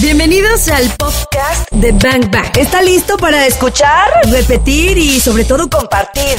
Bienvenidos al podcast de Bang Bang. ¿Está listo para escuchar, repetir y sobre todo compartir?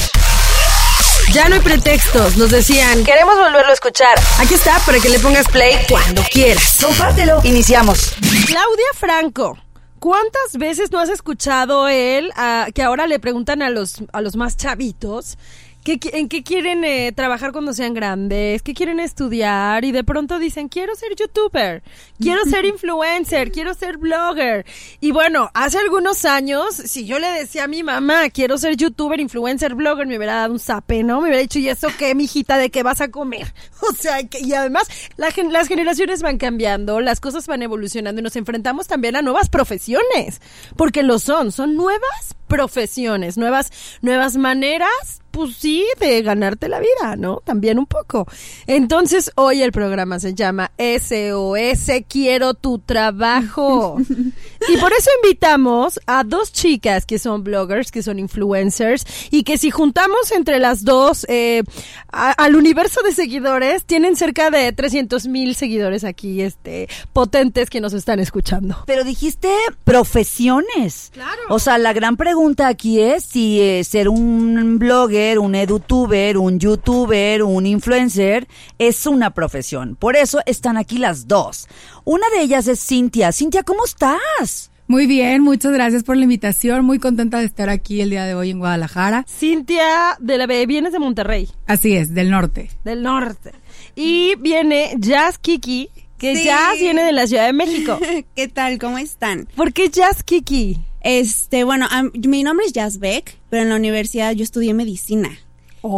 Ya no hay pretextos, nos decían. Queremos volverlo a escuchar. Aquí está para que le pongas play cuando quieras. Compártelo. Iniciamos. Claudia Franco. ¿Cuántas veces no has escuchado él ah, que ahora le preguntan a los, a los más chavitos ¿Qué, ¿En qué quieren eh, trabajar cuando sean grandes? ¿Qué quieren estudiar? Y de pronto dicen, quiero ser youtuber, quiero ser influencer, quiero ser blogger. Y bueno, hace algunos años, si yo le decía a mi mamá, quiero ser youtuber, influencer, blogger, me hubiera dado un zape, ¿no? Me hubiera dicho, ¿y eso qué, mijita, de qué vas a comer? O sea, que, y además, las generaciones van cambiando, las cosas van evolucionando y nos enfrentamos también a nuevas profesiones, porque lo son, son nuevas profesiones, nuevas, nuevas maneras pues sí, de ganarte la vida, ¿no? También un poco. Entonces, hoy el programa se llama SOS Quiero tu trabajo. y por eso invitamos a dos chicas que son bloggers, que son influencers, y que si juntamos entre las dos eh, al universo de seguidores, tienen cerca de 300 mil seguidores aquí, este, potentes que nos están escuchando. Pero dijiste profesiones. Claro. O sea, la gran pregunta aquí es si eh, ser un blogger un edutuber, un youtuber, un influencer, es una profesión. Por eso están aquí las dos. Una de ellas es Cintia. Cintia, ¿cómo estás? Muy bien, muchas gracias por la invitación. Muy contenta de estar aquí el día de hoy en Guadalajara. Cintia de la B, vienes de Monterrey. Así es, del norte. Del norte. Y viene Jazz Kiki, que Jazz viene de la Ciudad de México. ¿Qué tal? ¿Cómo están? ¿Por qué Jazz Kiki? Este, bueno, mi nombre es Jazz Beck, pero en la universidad yo estudié medicina.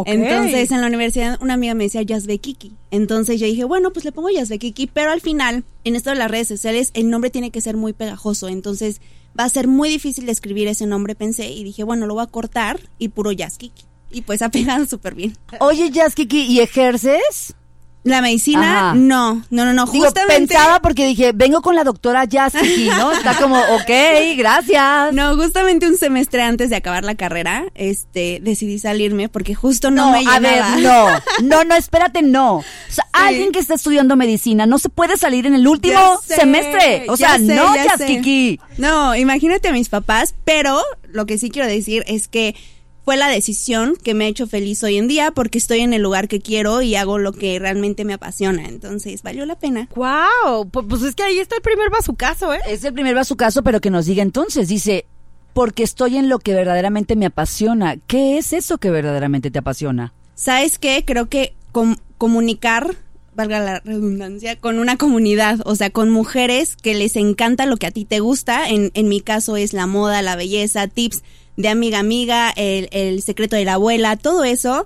Entonces, en la universidad una amiga me decía Beck Kiki. Entonces yo dije, bueno, pues le pongo Beck Kiki, pero al final, en esto de las redes sociales, el nombre tiene que ser muy pegajoso. Entonces, va a ser muy difícil de escribir ese nombre, pensé, y dije, bueno, lo voy a cortar y puro Jazz Kiki. Y pues ha pegado súper bien. Oye, Jazz Kiki, ¿y ejerces? La medicina, no, no, no, no, justamente. pensaba porque dije, vengo con la doctora Jazzy, ¿no? Está como, ok, gracias. No, justamente un semestre antes de acabar la carrera, este, decidí salirme porque justo no, me llenaba. A ver, no, no, no, espérate, no. O sea, alguien que está estudiando medicina no se puede salir en el último semestre. O sea, no, Jazz No, imagínate a mis papás, pero lo que sí quiero decir es que fue la decisión que me ha hecho feliz hoy en día porque estoy en el lugar que quiero y hago lo que realmente me apasiona. Entonces, valió la pena. ¡Wow! Pues es que ahí está el primer bazucazo, ¿eh? Es el primer bazucazo, pero que nos diga entonces. Dice, porque estoy en lo que verdaderamente me apasiona. ¿Qué es eso que verdaderamente te apasiona? ¿Sabes qué? Creo que comunicar valga la redundancia, con una comunidad, o sea, con mujeres que les encanta lo que a ti te gusta. En, en mi caso es la moda, la belleza, tips de amiga amiga, el, el secreto de la abuela, todo eso,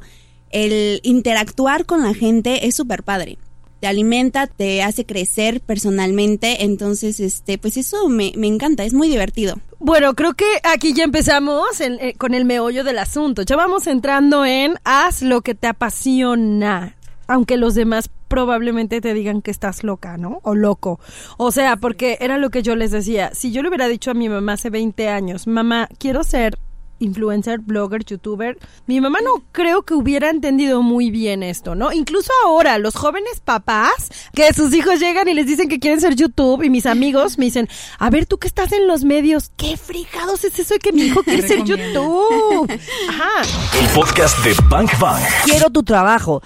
el interactuar con la gente es súper padre te alimenta, te hace crecer personalmente, entonces, este, pues eso me, me encanta, es muy divertido. Bueno, creo que aquí ya empezamos eh, con el meollo del asunto, ya vamos entrando en haz lo que te apasiona, aunque los demás probablemente te digan que estás loca, ¿no? O loco. O sea, porque era lo que yo les decía, si yo le hubiera dicho a mi mamá hace 20 años, mamá, quiero ser influencer, blogger, youtuber, mi mamá no creo que hubiera entendido muy bien esto, ¿no? Incluso ahora, los jóvenes papás, que sus hijos llegan y les dicen que quieren ser YouTube, y mis amigos me dicen, a ver, tú que estás en los medios, qué frijados es eso de que mi hijo quiere ser YouTube. Ajá. El podcast de Bank Bank. Quiero tu trabajo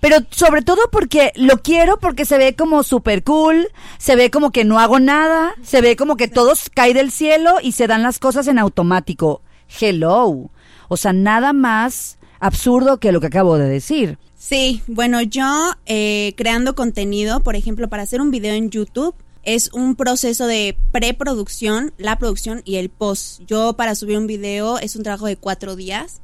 pero sobre todo porque lo quiero porque se ve como super cool, se ve como que no hago nada, se ve como que todo cae del cielo y se dan las cosas en automático hello. O sea, nada más absurdo que lo que acabo de decir. Sí, bueno, yo eh, creando contenido, por ejemplo, para hacer un video en YouTube, es un proceso de preproducción, la producción y el post. Yo para subir un video es un trabajo de cuatro días.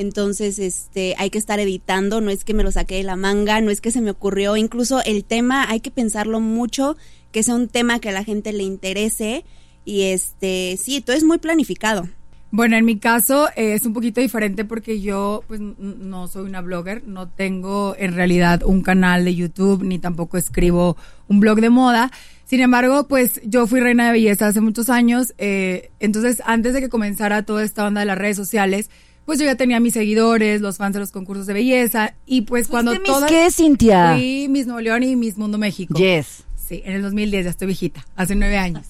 Entonces, este, hay que estar editando, no es que me lo saqué de la manga, no es que se me ocurrió, incluso el tema hay que pensarlo mucho, que sea un tema que a la gente le interese y este, sí, todo es muy planificado. Bueno, en mi caso eh, es un poquito diferente porque yo pues no soy una blogger, no tengo en realidad un canal de YouTube ni tampoco escribo un blog de moda. Sin embargo, pues yo fui reina de belleza hace muchos años, eh, entonces antes de que comenzara toda esta onda de las redes sociales, pues yo ya tenía mis seguidores, los fans de los concursos de belleza y pues cuando todas... ¿Qué, Cintia? Fui Miss Nuevo León y Miss Mundo México. Yes. Sí, en el 2010 ya estoy viejita, hace nueve años.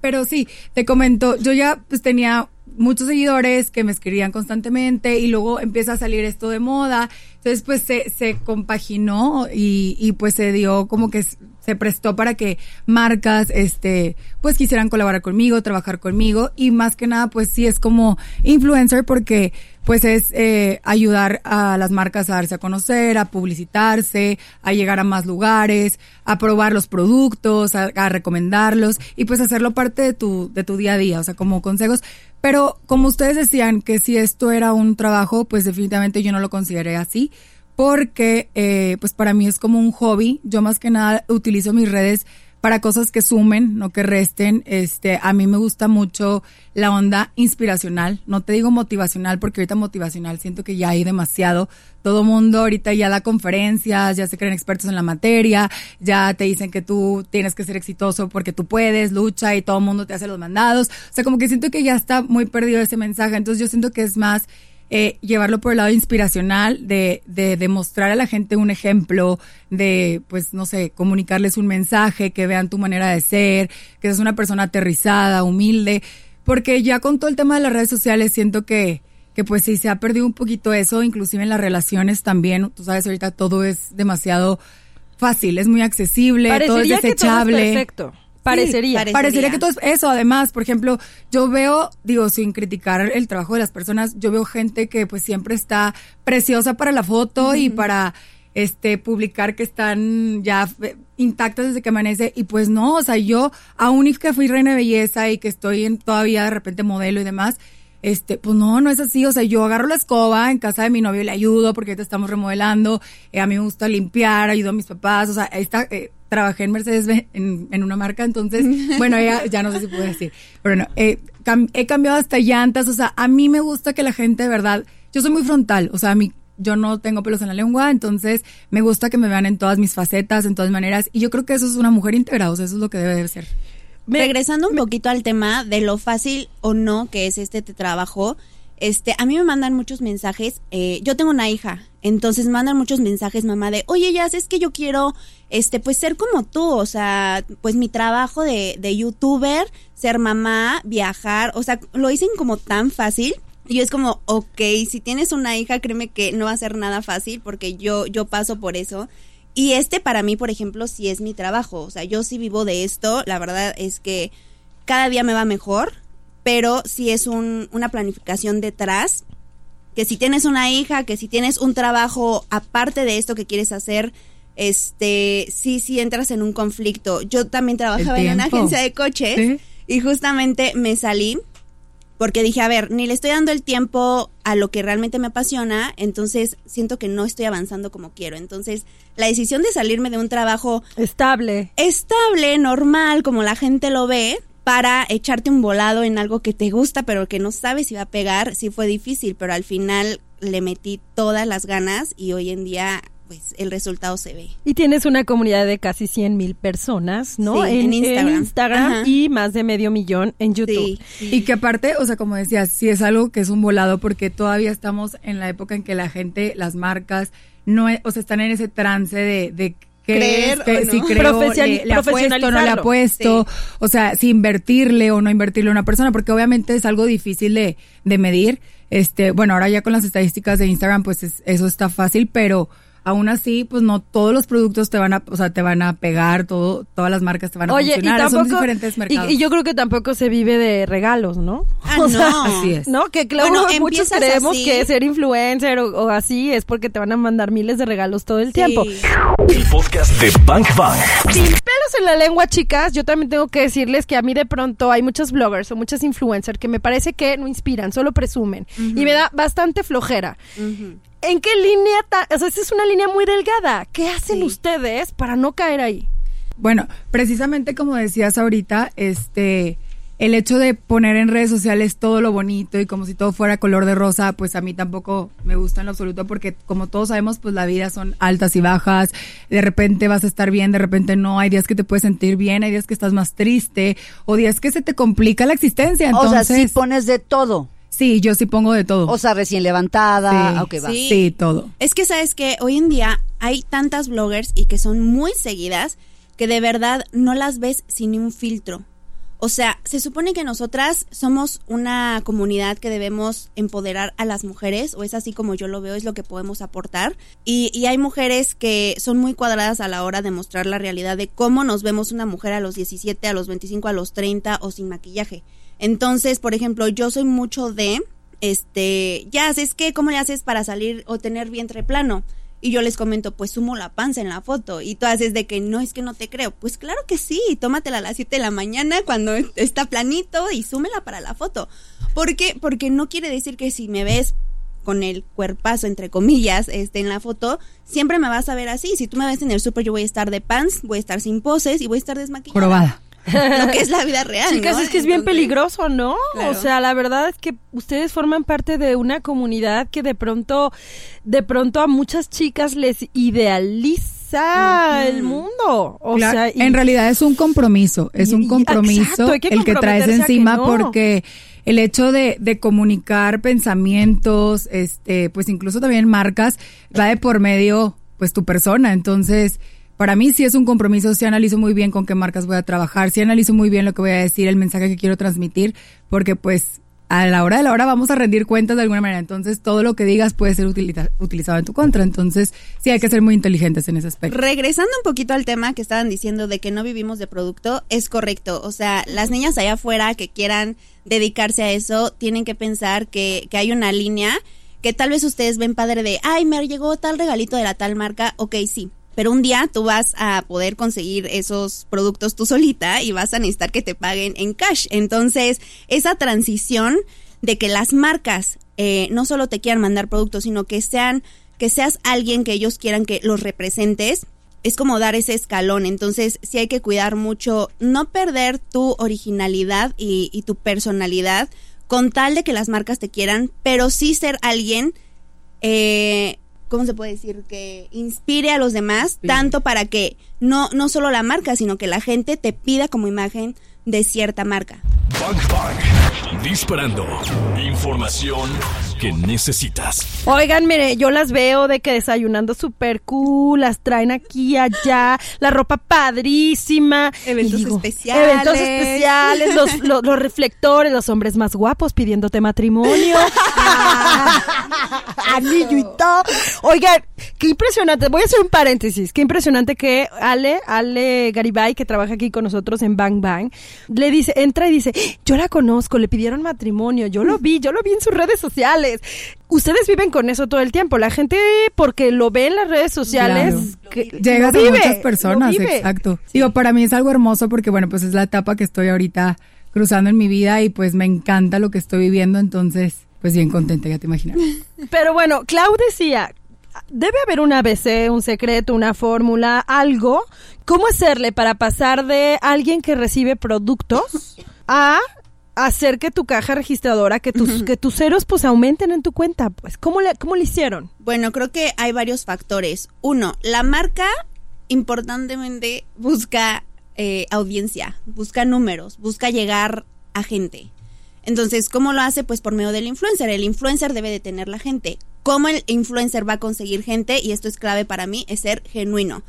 Pero sí, te comento, yo ya pues tenía muchos seguidores que me escribían constantemente y luego empieza a salir esto de moda. Entonces pues se, se compaginó y, y pues se dio como que se prestó para que marcas, este, pues quisieran colaborar conmigo, trabajar conmigo y más que nada, pues sí es como influencer porque pues es eh, ayudar a las marcas a darse a conocer, a publicitarse, a llegar a más lugares, a probar los productos, a, recomendarlos y pues hacerlo parte de tu, de tu día a día, o sea, como consejos. Pero como ustedes decían que si esto era un trabajo, pues definitivamente yo no lo consideré así porque eh, pues para mí es como un hobby. Yo más que nada utilizo mis redes para cosas que sumen, no que resten. Este, a mí me gusta mucho la onda inspiracional. No te digo motivacional porque ahorita motivacional siento que ya hay demasiado. Todo mundo ahorita ya da conferencias, ya se creen expertos en la materia, ya te dicen que tú tienes que ser exitoso porque tú puedes, lucha y todo el mundo te hace los mandados. O sea, como que siento que ya está muy perdido ese mensaje. Entonces yo siento que es más eh, llevarlo por el lado inspiracional, de, de demostrar a la gente un ejemplo, de, pues, no sé, comunicarles un mensaje, que vean tu manera de ser, que seas una persona aterrizada, humilde, porque ya con todo el tema de las redes sociales siento que, que pues sí se ha perdido un poquito eso, inclusive en las relaciones también, tú sabes, ahorita todo es demasiado fácil, es muy accesible, todo es Parecería que todo es desechable. perfecto. Parecería. parece- Parecería que todo es eso. Además, por ejemplo, yo veo, digo, sin criticar el trabajo de las personas, yo veo gente que pues siempre está preciosa para la foto y para este publicar que están ya eh, intactas desde que amanece y pues no, o sea, yo aún y que fui reina de belleza y que estoy en todavía de repente modelo y demás, este, pues no, no es así. O sea, yo agarro la escoba en casa de mi novio y le ayudo porque ahorita estamos remodelando. eh, a mí me gusta limpiar, ayudo a mis papás. O sea, esta, eh, trabajé en Mercedes en, en una marca, entonces, bueno, ya, ya no sé si puedo decir. Pero no, eh, cam- he cambiado hasta llantas. O sea, a mí me gusta que la gente de verdad, yo soy muy frontal. O sea, a mí, yo no tengo pelos en la lengua, entonces me gusta que me vean en todas mis facetas, en todas maneras. Y yo creo que eso es una mujer íntegra. O sea, eso es lo que debe de ser. Me- Regresando un poquito al tema de lo fácil o no que es este te- trabajo, este, a mí me mandan muchos mensajes. eh, yo tengo una hija, entonces mandan muchos mensajes, mamá, de, oye, ya es que yo quiero, este, pues ser como tú, o sea, pues mi trabajo de, de youtuber, ser mamá, viajar, o sea, lo dicen como tan fácil. Y es como, ok, si tienes una hija, créeme que no va a ser nada fácil porque yo, yo paso por eso. Y este para mí, por ejemplo, sí es mi trabajo. O sea, yo sí vivo de esto. La verdad es que cada día me va mejor, pero sí es un, una planificación detrás. Que si tienes una hija, que si tienes un trabajo aparte de esto que quieres hacer, este, sí, sí entras en un conflicto. Yo también trabajaba en una agencia de coches Sí. y justamente me salí porque dije, a ver, ni le estoy dando el tiempo a lo que realmente me apasiona, entonces siento que no estoy avanzando como quiero. Entonces, la decisión de salirme de un trabajo Estable. estable, normal, como la gente lo ve, para echarte un volado en algo que te gusta, pero que no sabes si va a pegar, sí fue difícil, pero al final le metí todas las ganas y hoy en día, pues, el resultado se ve. Y tienes una comunidad de casi 100 mil personas, ¿no? Sí, en Instagram. Instagram Ajá. y más de medio millón en YouTube. Sí. Y que aparte, o sea, como decías, sí es algo que es un volado porque todavía estamos en la época en que la gente, las marcas, no, e- o sea, están en ese trance de, de Creer que o no. si creo, le, le apuesto, no le apuesto, o sea, si invertirle o no invertirle a una persona, porque obviamente es algo difícil de, de medir. Este, bueno, ahora ya con las estadísticas de Instagram, pues es- eso está fácil, pero aún así, pues no todos los productos te van a, o sea, te van a pegar, todo, todas las marcas te van a Oye, y funcionar, tampoco, son diferentes y- mercados. Y, yo creo que tampoco se vive de regalos, ¿no? Ah, no. Así es. ¿No? Que claro, Bueno, muchos creemos así. que ser influencer o, o así es porque te van a mandar miles de regalos todo el tiempo. El podcast de Bank Bang. Sin pelos en la lengua, chicas, yo también tengo que decirles que a mí de pronto hay muchos bloggers o muchas influencers que me parece que no inspiran, solo presumen. Y me da bastante flojera. Ujú. ¿En qué línea? ta- o sea, esa es una línea muy delgada. ¿Qué hacen Sí. ustedes para no caer ahí? Bueno, precisamente como decías ahorita, este, el hecho de poner en redes sociales todo lo bonito y como si todo fuera color de rosa, pues a mí tampoco me gusta en lo absoluto porque como todos sabemos, pues la vida son altas y bajas, de repente vas a estar bien, de repente no, hay días que te puedes sentir bien, hay días que estás más triste o días que se te complica la existencia, o entonces sea, sí pones de todo. Sí, yo sí pongo de todo. O sea, recién levantada. Sí. ok, va. Sí. sí, todo. Es que sabes que hoy en día hay tantas bloggers y que son muy seguidas que de verdad no las ves sin un filtro. O sea, se supone que nosotras somos una comunidad que debemos empoderar a las mujeres, o es así como yo lo veo, es lo que podemos aportar. Y, y hay mujeres que son muy cuadradas a la hora de mostrar la realidad de cómo nos vemos una mujer a los 17, a los 25, a los 30 o sin maquillaje. Entonces, por ejemplo, yo soy mucho de, este, ya, es que, ¿cómo le haces para salir o tener vientre plano? Y yo les comento, pues sumo la panza en la foto. Y tú haces de que no es que no te creo. Pues claro que sí, tómatela a las 7 de la mañana cuando está planito y súmela para la foto. ¿Por qué? Porque no quiere decir que si me ves con el cuerpazo, entre comillas, este, en la foto, siempre me vas a ver así. Si tú me ves en el súper, yo voy a estar de pants, voy a estar sin poses y voy a estar desmaquillada. Probada. Lo que es la vida real. Chicas, ¿no? es que es bien peligroso, ¿no? Claro. O sea, la verdad es que ustedes forman parte de una comunidad que de pronto, de pronto a muchas chicas les idealiza el mundo. O Claro, sea, y- en realidad es un compromiso, es y- un compromiso exacto, hay que el que traes que encima no. porque el hecho de, de comunicar pensamientos, este, pues incluso también marcas, va de por medio, pues tu persona. Entonces, para mí sí es un compromiso, sí analizo muy bien con qué marcas voy a trabajar, sí analizo muy bien lo que voy a decir, el mensaje que quiero transmitir, porque pues a la hora de la hora vamos a rendir cuentas de alguna manera. Entonces, todo lo que digas puede ser utiliza- utilizado en tu contra. Entonces, sí hay que ser muy inteligentes en ese aspecto. Regresando un poquito al tema que estaban diciendo de que no vivimos de producto, es correcto. O sea, las niñas allá afuera que quieran dedicarse a eso, tienen que pensar que, que hay una línea que tal vez ustedes ven padre de, ay, me llegó tal regalito de la tal marca, ok, sí. Pero un día tú vas a poder conseguir esos productos tú solita y vas a necesitar que te paguen en cash. Entonces, esa transición de que las marcas eh, no solo te quieran mandar productos, sino que sean, que seas alguien que ellos quieran que los representes, es como dar ese escalón. Entonces, sí hay que cuidar mucho, no perder tu originalidad y, y tu personalidad con tal de que las marcas te quieran, pero sí ser alguien, eh, ¿cómo se puede decir? Que inspire a los demás, tanto para que no, no solo la marca, sino que la gente te pida como imagen de cierta marca. Bang Bang. Disparando. Información que necesitas. Oigan, mire, yo las veo de que desayunando súper cool, las traen aquí y allá, la ropa padrísima. Eventos especiales. Eventos especiales, los, los, los reflectores, los hombres más guapos pidiéndote matrimonio. Anillo y todo. Oigan, qué impresionante. Voy a hacer un paréntesis. Qué impresionante que Ale, Ale Garibay, que trabaja aquí con nosotros en Bang Bang, le dice, entra y dice, yo la conozco, le pidieron matrimonio, yo lo vi, yo lo vi en sus redes sociales. Ustedes viven con eso todo el tiempo. La gente, porque lo ve en las redes sociales, que- Llegas a muchas personas, exacto. Digo, para mí es algo hermoso porque, bueno, pues es la etapa que estoy ahorita cruzando en mi vida y pues me encanta lo que estoy viviendo, entonces, pues bien contenta, ya te imaginas. Pero bueno, Clau decía, debe haber un ABC, un secreto, una fórmula, algo. ¿Cómo hacerle para pasar de alguien que recibe productos a hacer que tu caja registradora, que tus, que tus ceros pues aumenten en tu cuenta? Pues, ¿cómo le, cómo le hicieron? Bueno, creo que hay varios factores. Uno, la marca importantemente busca eh, audiencia, busca números, busca llegar a gente. Entonces, ¿cómo lo hace? Pues por medio del influencer. El influencer debe de tener la gente. ¿Cómo el influencer va a conseguir gente? Y esto es clave para mí, es ser genuino.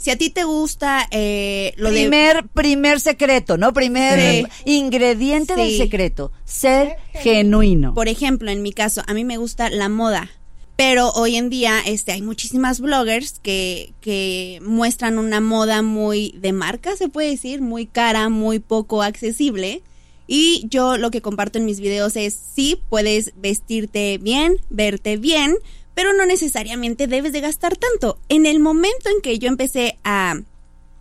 Si a ti te gusta eh, lo de... primer, primer secreto, ¿no? Primer Sí. ingrediente del secreto, ser genuino. Por ejemplo, en mi caso, a mí me gusta la moda. Pero hoy en día este, hay muchísimas bloggers que, que muestran una moda muy de marca, se puede decir, muy cara, muy poco accesible. Y yo lo que comparto en mis videos es, sí, puedes vestirte bien, verte bien, pero no necesariamente debes de gastar tanto. En el momento en que yo empecé a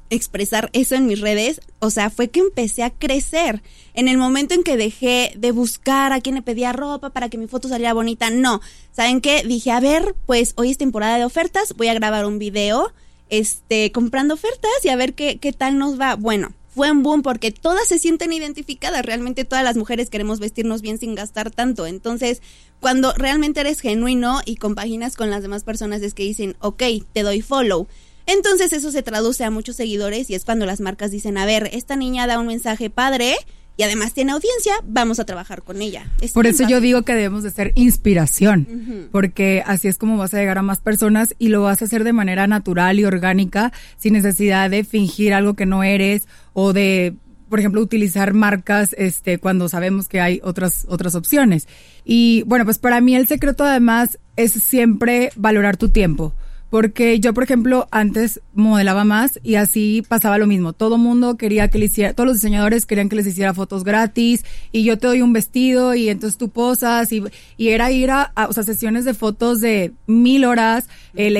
expresar eso en mis redes, o sea, fue que empecé a crecer. En el momento en que dejé de buscar a quien le pedía ropa para que mi foto saliera bonita, no. ¿Saben qué? Dije, a ver, pues hoy es temporada de ofertas, voy a grabar un video, este, comprando ofertas y a ver qué, qué tal nos va. Bueno, fue un boom porque todas se sienten identificadas. Realmente todas las mujeres queremos vestirnos bien sin gastar tanto. Entonces, cuando realmente eres genuino y compaginas con las demás personas es que dicen, ok, te doy follow. Entonces eso se traduce a muchos seguidores y es cuando las marcas dicen, a ver, esta niña da un mensaje padre y además tiene audiencia, vamos a trabajar con ella. Es Por eso yo digo que debemos de ser inspiración, porque así es como vas a llegar a más personas y lo vas a hacer de manera natural y orgánica, sin necesidad de fingir algo que no eres o de, por ejemplo, utilizar marcas este cuando sabemos que hay otras otras opciones. Y bueno, pues para mí el secreto además es siempre valorar tu tiempo. Porque yo, por ejemplo, antes modelaba más y así pasaba lo mismo. Todo mundo quería que le hiciera, todos los diseñadores querían que les hiciera fotos gratis y yo te doy un vestido y entonces tú posas y, y era ir a, o sea, sesiones de fotos de mil horas, eh,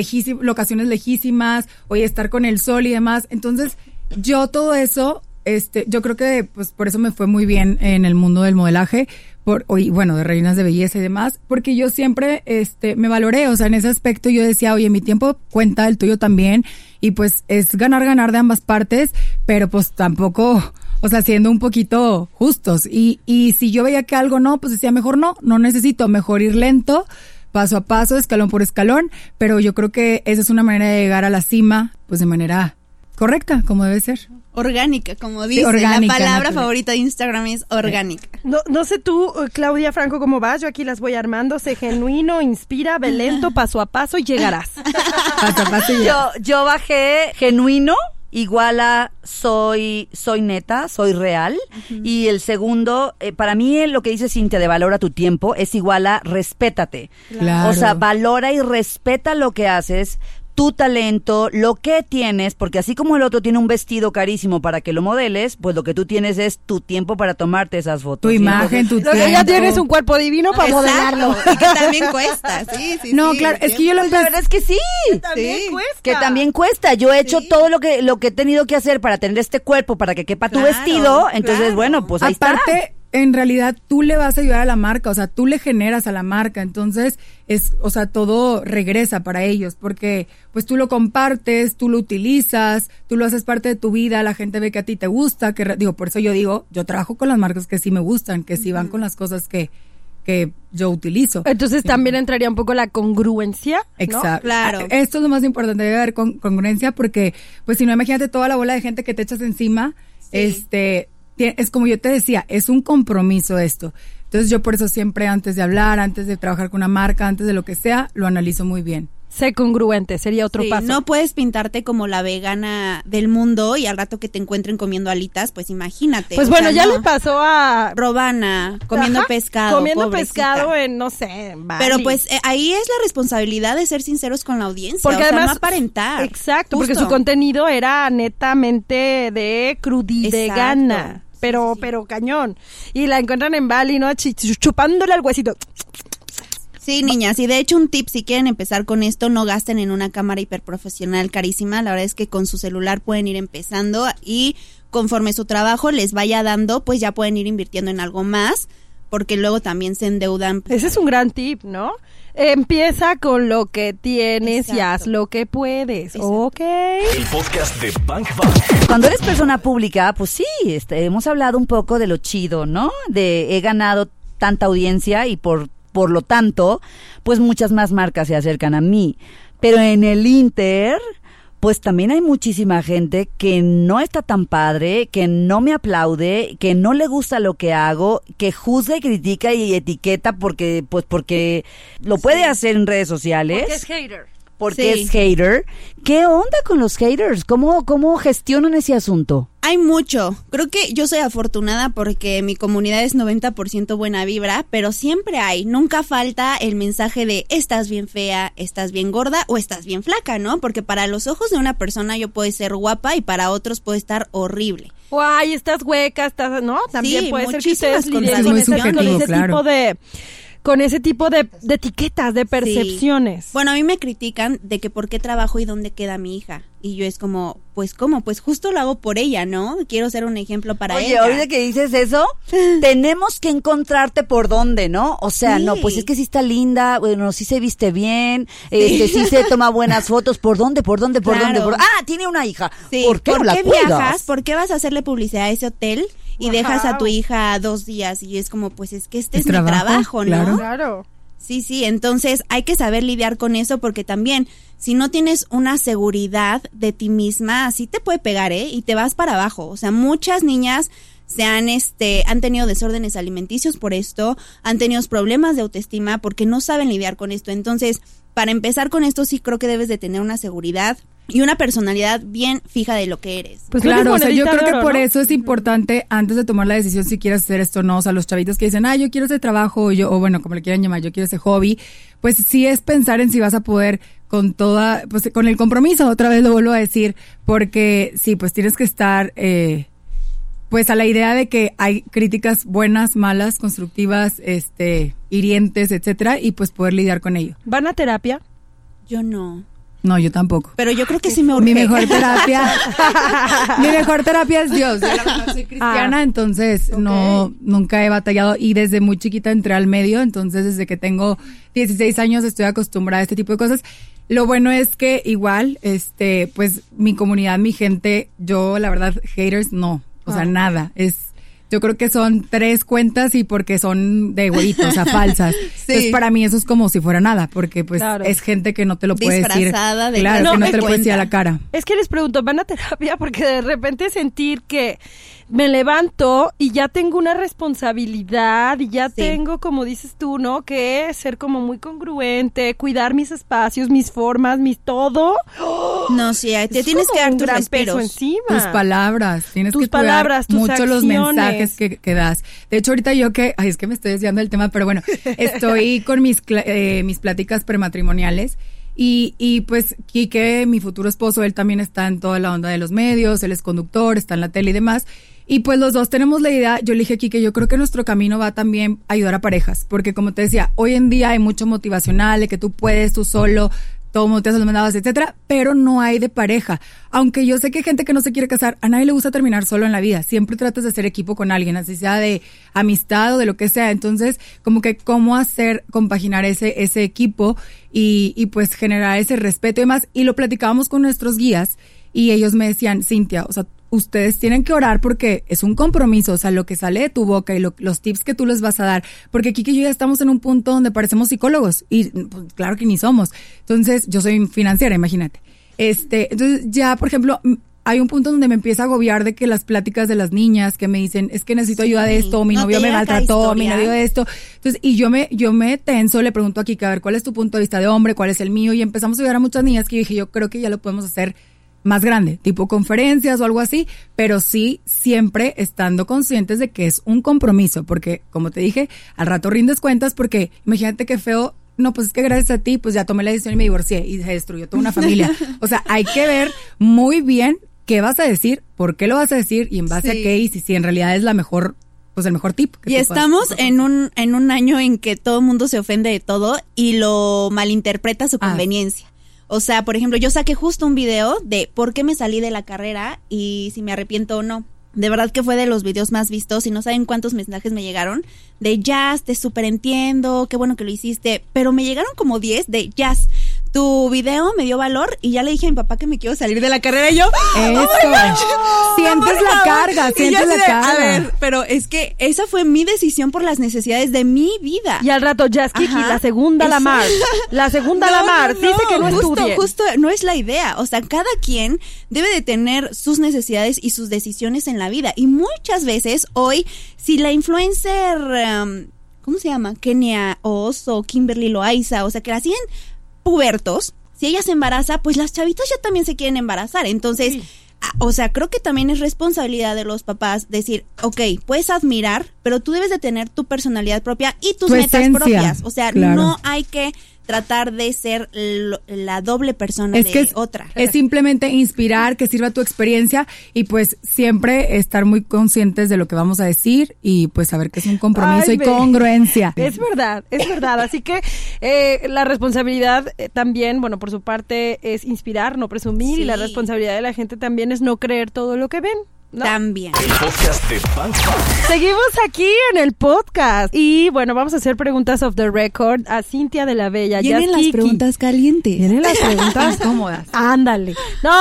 locaciones lejísimas, oye, estar con el sol y demás. Entonces, yo todo eso, este, yo creo que pues por eso me fue muy bien en el mundo del modelaje, por, y bueno, de reinas de belleza y demás, porque yo siempre, este, me valoré, o sea, en ese aspecto yo decía, oye, mi tiempo cuenta, el tuyo también, y pues es ganar, ganar de ambas partes, pero pues tampoco, o sea, siendo un poquito justos, y, y si yo veía que algo no, pues decía, mejor no, no necesito, mejor ir lento, paso a paso, escalón por escalón, pero yo creo que esa es una manera de llegar a la cima, pues de manera correcta, como debe ser. Orgánica, como dice. orgánica, la palabra natural. favorita de Instagram es orgánica. No, no sé tú, eh, Claudia Franco, cómo vas. Yo aquí las voy armando. Sé genuino, inspira, ve lento, paso a paso y llegarás. Paso a paso y. Yo, yo bajé genuino, igual a soy, soy neta, soy real. Y el segundo, eh, para mí eh, lo que dice Cintia de valora tu tiempo es igual a respétate. Claro. O sea, valora y respeta lo que haces, tu talento, lo que tienes, porque así como el otro tiene un vestido carísimo para que lo modeles, pues lo que tú tienes es tu tiempo para tomarte esas fotos. Tu imagen, entonces- tu Lo que ya tiempo. tienes un cuerpo divino para modelarlo. Exacto, Y que también cuesta, sí, sí. No, sí, claro, es que yo lo la verdad es que sí. También Sí. cuesta. Que también cuesta. Yo he hecho todo lo que lo que he tenido que hacer para tener este cuerpo, para que quepa tu Claro, vestido. Entonces, claro. bueno, pues ahí está. En realidad tú le vas a ayudar a la marca, o sea, tú le generas a la marca, entonces es, o sea, todo regresa para ellos, porque pues tú lo compartes, tú lo utilizas, tú lo haces parte de tu vida, la gente ve que a ti te gusta, que digo, por eso yo digo, yo trabajo con las marcas que sí me gustan, que sí van con las cosas que que yo utilizo. Entonces también entraría un poco la congruencia. ¿no? Exacto. Claro. Esto es lo más importante, debe haber con- congruencia porque, pues si no, imagínate toda la bola de gente que te echas encima, este, es como yo te decía, es un compromiso esto. Entonces yo por eso siempre antes de hablar, antes de trabajar con una marca, antes de lo que sea, lo analizo muy bien. Sé congruente, sería otro Sí, paso. no puedes pintarte como la vegana del mundo y al rato que te encuentren comiendo alitas, pues imagínate. pues bueno, sea, ya no. le pasó a... Robana, comiendo Ajá, pescado. Comiendo pobrecita. pescado en, no sé, en Bali. Pero pues eh, ahí es la responsabilidad de ser sinceros con la audiencia. Porque o sea, además... no aparentar. Exacto, porque su contenido era netamente de crudidegana. Pero, Sí, pero cañón. Y la encuentran en Bali, ¿no? Chupándole al huesito. Sí, niñas, y de hecho un tip, si quieren empezar con esto, no gasten en una cámara hiperprofesional carísima, la verdad es que con su celular pueden ir empezando y conforme su trabajo les vaya dando, pues ya pueden ir invirtiendo en algo más, porque luego también se endeudan. Ese es un gran tip, ¿no? Empieza con lo que tienes y haz lo que puedes. Exacto. Ok. El podcast de Bank Bank. Cuando eres persona pública, pues sí, este, hemos hablado un poco de lo chido, ¿no? De he ganado tanta audiencia y por, por lo tanto, pues muchas más marcas se acercan a mí. Pero en el Inter, pues también hay muchísima gente que no está tan padre, que no me aplaude, que no le gusta lo que hago, que juzga y critica y etiqueta porque, pues porque lo puede hacer en redes sociales hater. Porque Sí. es hater. ¿Qué onda con los haters? ¿Cómo, cómo gestionan ese asunto? Hay mucho. Creo que yo soy afortunada porque mi comunidad es 90% buena vibra, pero siempre hay, nunca falta el mensaje de estás bien fea, estás bien gorda o estás bien flaca, ¿no? Porque para los ojos de una persona yo puedo ser guapa y para otros puede estar horrible. Guay, estás hueca, estás, ¿no? También Sí, puede ser que ustedes con con ese claro. tipo de con ese tipo de, de etiquetas, de percepciones. Bueno, a mí me critican de que por qué trabajo y dónde queda mi hija. Y yo es como, pues cómo, pues justo lo hago por ella, ¿no? Quiero ser un ejemplo para Oye, ella. ahorita que dices eso, tenemos que encontrarte por dónde, ¿no? O sea, Sí. no, pues es que sí está linda, bueno, sí se viste bien, este, sí se toma buenas fotos, ¿por dónde, por dónde, por Claro. dónde? Por... Ah, tiene una hija. Sí, ¿Por qué no la viajas? ¿Por qué vas a hacerle publicidad a ese hotel y dejas a tu hija dos días? Y es como, pues es que este Es es, mi trabajo, trabajo, ¿no? claro. Claro. Sí, sí, entonces hay que saber lidiar con eso porque también si no tienes una seguridad de ti misma, así te puede pegar, ¿eh? Y te vas para abajo. O sea, muchas niñas se han este han tenido desórdenes alimenticios por esto, han tenido problemas de autoestima porque no saben lidiar con esto. Entonces, para empezar con esto sí creo que debes de tener una seguridad y una personalidad bien fija de lo que eres. Pues claro, o sea, yo creo que oro, por ¿no? eso es importante antes de tomar la decisión si quieres hacer esto o no, o sea, los chavitos que dicen, ah, yo quiero ese trabajo, o yo, o bueno, como le quieran llamar, yo quiero ese hobby, pues sí es pensar en si vas a poder con toda, pues con el compromiso, otra vez lo vuelvo a decir, porque sí, pues tienes que estar, eh, pues a la idea de que hay críticas buenas, malas, constructivas, este, hirientes, etcétera, y pues poder lidiar con ello. ¿Van a terapia? Yo no. No, yo tampoco. Pero yo creo que sí me urge. Mi mejor terapia, mi mejor terapia es Dios. Yo la soy cristiana, Ah, entonces no nunca he batallado y desde muy chiquita entré al medio, entonces desde que tengo 16 años estoy acostumbrada a este tipo de cosas. Lo bueno es que igual, este, pues mi comunidad, mi gente, yo la verdad haters no, o sea Ah. nada, es yo creo que son tres cuentas y porque son de güeritos, o sea, falsas. Entonces, para mí eso es como si fuera nada, porque pues Claro. es gente que no te lo puede decir. Disfrazada de claro, No, que no te lo puede decir a cuenta. la cara. Es que les pregunto, ¿van a terapia? Porque de repente sentir que me levanto y ya tengo una responsabilidad y ya Sí. tengo, como dices tú, ¿no? Que ser como muy congruente, cuidar mis espacios, mis formas, mis todo. No, sí, te Es tienes que dar un tus gran peso respetos. encima. Tus palabras, tienes Tus que cuidar palabras, tus mucho los acciones. mensajes que, que das. De hecho, ahorita yo que, ay, es que me estoy desviando del tema, pero bueno, estoy con mis, cla- eh, mis pláticas prematrimoniales y, y pues Quique, mi futuro esposo, él también está en toda la onda de los medios, él es conductor, está en la tele y demás. Y pues los dos tenemos la idea, yo le dije a Quique, yo creo que nuestro camino va también a ayudar a parejas, porque como te decía, hoy en día hay mucho motivacional de que tú puedes, tú solo, todo mundo te hace los etcétera, pero no hay de pareja. Aunque yo sé que hay gente que no se quiere casar, a nadie le gusta terminar solo en la vida. Siempre tratas de hacer equipo con alguien, así sea de amistad o de lo que sea. Entonces, como que cómo hacer, compaginar ese, ese equipo y, y pues generar ese respeto y demás. Y lo platicábamos con nuestros guías y ellos me decían, Cintia, o sea, ustedes tienen que orar porque es un compromiso, o sea, lo que sale de tu boca y lo- los tips que tú les vas a dar, porque Kiki y yo ya estamos en un punto donde parecemos psicólogos y pues, claro que ni somos. Entonces, yo soy financiera, imagínate. Este, entonces ya, por ejemplo, hay un punto donde me empieza a agobiar de que las pláticas de las niñas que me dicen, es que necesito ayuda de esto, mi no novio me maltrató, mi novio de esto. Entonces, y yo me, yo me tenso, le pregunto a Kika, a ver, ¿cuál es tu punto de vista de hombre? ¿Cuál es el mío? Y empezamos a ayudar a muchas niñas que yo dije, yo creo que ya lo podemos hacer más grande, tipo conferencias o algo así, pero sí siempre estando conscientes de que es un compromiso, porque como te dije, al rato rindes cuentas porque imagínate qué feo, no, pues es que gracias a ti, pues ya tomé la decisión y me divorcié y se destruyó toda una familia. O sea, hay que ver muy bien qué vas a decir, por qué lo vas a decir y en base Sí. a qué y si, si en realidad es la mejor, pues el mejor tip. que Y puedas- estamos en un, en un año en que todo el mundo se ofende de todo y lo malinterpreta a su Ah. O sea, por ejemplo, yo saqué justo un video de por qué me salí de la carrera y si me arrepiento o no. De verdad que fue de los videos más vistos y no saben cuántos mensajes me llegaron de Jazz, te súper entiendo, qué bueno que lo hiciste, pero me llegaron como 10 de Jazz. Tu video me dio valor y ya le dije a mi papá que me quiero salir de la carrera y yo Eso. Sientes la carga, sientes la de, carga. A ver, pero es que esa fue mi decisión por las necesidades de mi vida. Y al rato, Jazz Kiki, Ajá. la segunda la Eso. mar. La segunda la mar. Dice que no justo, estudie. justo no es la idea. O sea, cada quien debe de tener sus necesidades y sus decisiones en la vida. Y muchas veces hoy, si la influencer, um, ¿cómo se llama? Kenia Oso, Kimberly Loaiza, o sea, que la siguen pubertos, si ella se embaraza, pues las chavitas ya también se quieren embarazar. Entonces, Sí. a- o sea, creo que también es responsabilidad de los papás decir, ok, puedes admirar, pero tú debes de tener tu personalidad propia y tus Tu metas esencia, propias. O sea, claro. no hay que tratar de ser lo- la doble persona es de que es, otra. es simplemente inspirar, que sirva tu experiencia y pues siempre estar muy conscientes de lo que vamos a decir y pues saber que es un compromiso Ay, y congruencia. Es verdad, es verdad. Así que eh, la responsabilidad eh, también, bueno, por su parte es inspirar, no presumir, y la responsabilidad de la gente también es no creer todo lo que ven. ¿No? También. El podcast de. Seguimos aquí en el podcast y bueno, vamos a hacer preguntas off the record a Cintia de la Bella. Vienen las preguntas calientes. Vienen las preguntas cómodas. Ándale. No,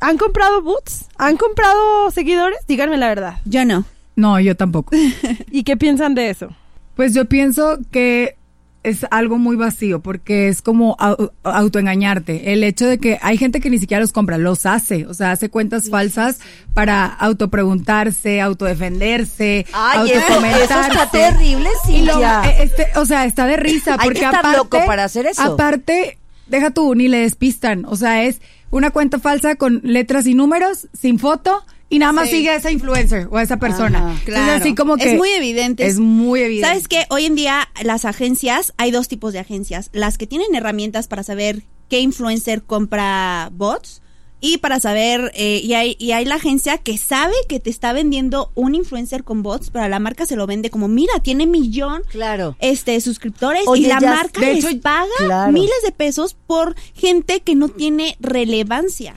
¿han comprado boots? ¿Han comprado seguidores? Díganme la verdad. Yo no. No, yo tampoco. ¿Y qué piensan de eso? Pues yo pienso que es algo muy vacío porque es como au- autoengañarte. El hecho de que hay gente que ni siquiera los compra, los hace, o sea, hace cuentas falsas para autopreguntarse, autodefenderse, Ay, eso, eso autocomentarse. está terrible, Cintia. eh, este, o sea, está de risa Hay que porque estar aparte, loco para hacer eso. Aparte, deja tú, ni le despistan. O sea, es una cuenta falsa con letras y números, sin foto, y nada más Sí. sigue a esa influencer o a esa persona. Ajá. Claro. así como que es muy evidente. Es muy evidente. ¿Sabes qué? Hoy en día las agencias, hay dos tipos de agencias. Las que tienen herramientas para saber qué influencer compra bots y para saber, eh, y, hay, y hay la agencia que sabe que te está vendiendo un influencer con bots, pero la marca se lo vende como, mira, tiene millón Claro. este suscriptores Oye, y la ya- marca de les hecho, paga claro. miles de pesos por gente que no tiene relevancia.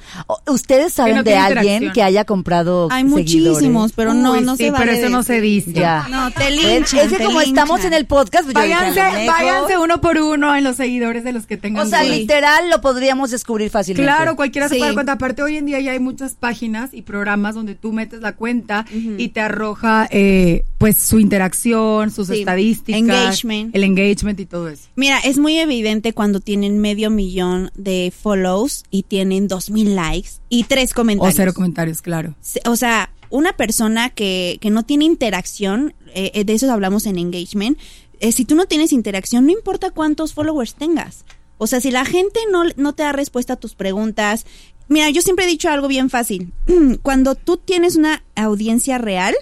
¿Ustedes saben no de alguien que haya comprado Hay seguidores? muchísimos, pero no, Uy, no sí, se vale pero eso no se dice. Ya. No, te linchan, es que como estamos en el podcast, pues váyanse, váyanse uno por uno en los seguidores de los que tengan. O sea, literal lo podríamos descubrir fácilmente. Claro, cualquiera se puede cuenta. Aparte, hoy en día ya hay muchas páginas y programas donde tú metes la cuenta y te arroja, eh, pues, su interacción, sus Sí. estadísticas, Engagement. el engagement y todo eso. Mira, es muy evidente cuando tienen medio millón de follows y tienen dos mil likes y tres O comentarios. cero comentarios, claro. O sea, una persona que, que no tiene interacción, eh, eh, de eso hablamos en engagement, eh, si tú no tienes interacción, no importa cuántos followers tengas. O sea, si la gente no, no te da respuesta a tus preguntas, mira, yo siempre he dicho algo bien fácil. Cuando tú tienes una audiencia real,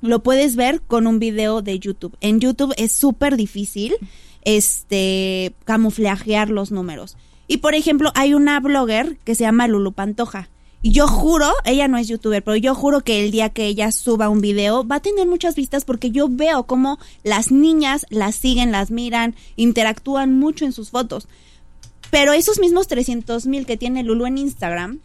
lo puedes ver con un video de YouTube. En YouTube es súper difícil este camuflajear los números. Y por ejemplo, hay una blogger que se llama Lulu Pantoja. Y yo juro, ella no es youtuber, pero yo juro que el día que ella suba un video va a tener muchas vistas porque yo veo cómo las niñas las siguen, las miran, interactúan mucho en sus fotos. Pero esos mismos 300 mil que tiene Lulu en Instagram,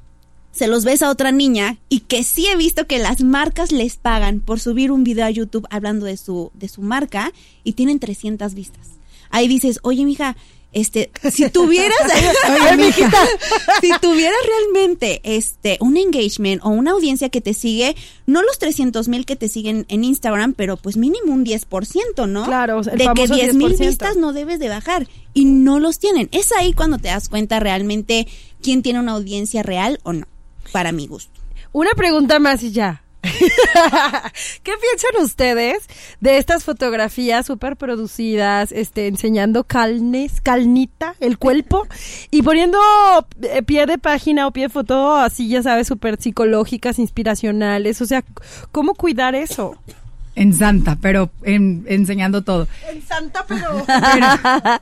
se los ves a otra niña y que sí he visto que las marcas les pagan por subir un video a YouTube hablando de su, de su marca y tienen 300 vistas. Ahí dices, oye, mija, este, si tuvieras, Oye, si tuvieras realmente este un engagement o una audiencia que te sigue, no los 300 mil que te siguen en Instagram, pero pues mínimo un 10%, ¿no? Claro, el de que famoso 10 mil 10%. vistas no debes de bajar y no los tienen. Es ahí cuando te das cuenta realmente quién tiene una audiencia real o no, para mi gusto. Una pregunta más y ya. ¿Qué piensan ustedes de estas fotografías súper producidas, este, enseñando calnes, calnita, el cuerpo, y poniendo eh, pie de página o pie de foto así, ya sabes, súper psicológicas, inspiracionales? O sea, ¿cómo cuidar eso? En Santa, pero en- enseñando todo. En Santa, pero...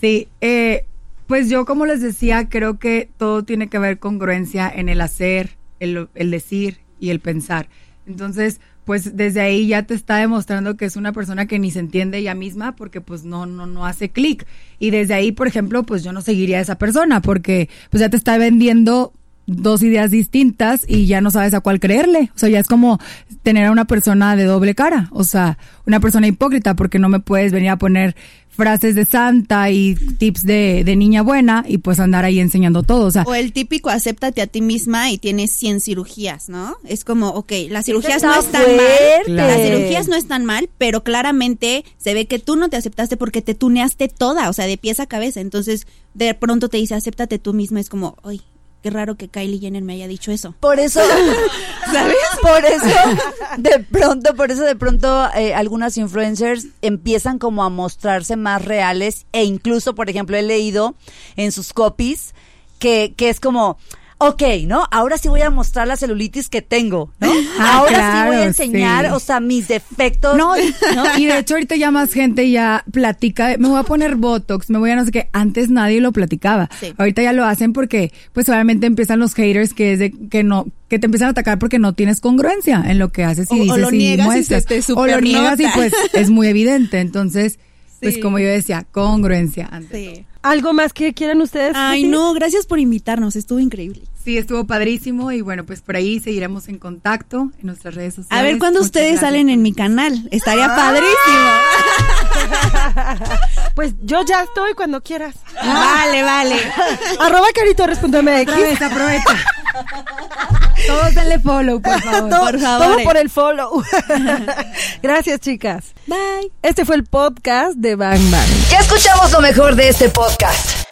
Sí, eh, pues yo como les decía, creo que todo tiene que ver congruencia en el hacer, el, el decir y el pensar. Entonces, pues desde ahí ya te está demostrando que es una persona que ni se entiende ella misma porque pues no, no, no hace clic. Y desde ahí, por ejemplo, pues yo no seguiría a esa persona porque pues ya te está vendiendo dos ideas distintas y ya no sabes a cuál creerle. O sea, ya es como tener a una persona de doble cara. O sea, una persona hipócrita porque no me puedes venir a poner frases de santa y tips de, de niña buena y pues andar ahí enseñando todo. O sea, O el típico acéptate a ti misma y tienes 100 cirugías, ¿no? Es como, ok, las cirugías no Está están mal. Las cirugías no están mal, pero claramente se ve que tú no te aceptaste porque te tuneaste toda, o sea, de pies a cabeza. Entonces, de pronto te dice, acéptate tú misma. Es como, ay, qué raro que Kylie Jenner me haya dicho eso. Por eso, ¿sabes? Por eso, de pronto, por eso de pronto eh, algunas influencers empiezan como a mostrarse más reales e incluso, por ejemplo, he leído en sus copies que, que es como... Ok, ¿no? Ahora sí voy a mostrar la celulitis que tengo, ¿no? Ah, Ahora sí voy a enseñar, sí. o sea, mis defectos. No, y, y de hecho ahorita ya más gente ya platica, me voy a poner Botox, me voy a no sé qué, antes nadie lo platicaba. Sí. Ahorita ya lo hacen porque pues obviamente empiezan los haters que es de que no que te empiezan a atacar porque no tienes congruencia en lo que haces y O- o dices lo y niegas y muestras. o lo niegas y pues es muy evidente, entonces pues como yo decía, congruencia antes. Sí. ¿Algo más que quieran ustedes? Ay, decir? no, gracias por invitarnos, estuvo increíble. Sí, estuvo padrísimo y bueno, pues por ahí seguiremos en contacto en nuestras redes sociales. A ver cuándo Muchas ustedes gracias. salen en mi canal. Estaría Ah. padrísimo. Pues yo ya estoy cuando quieras. Vale, vale. Arroba caritorres.mx. Otra vez, aprovecha. Todos denle follow, por favor. todo, por favor, todo eh. por el follow. Gracias, chicas. Bye. Este fue el podcast de Bang Bang. Ya escuchamos lo mejor de este podcast.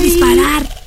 disparar.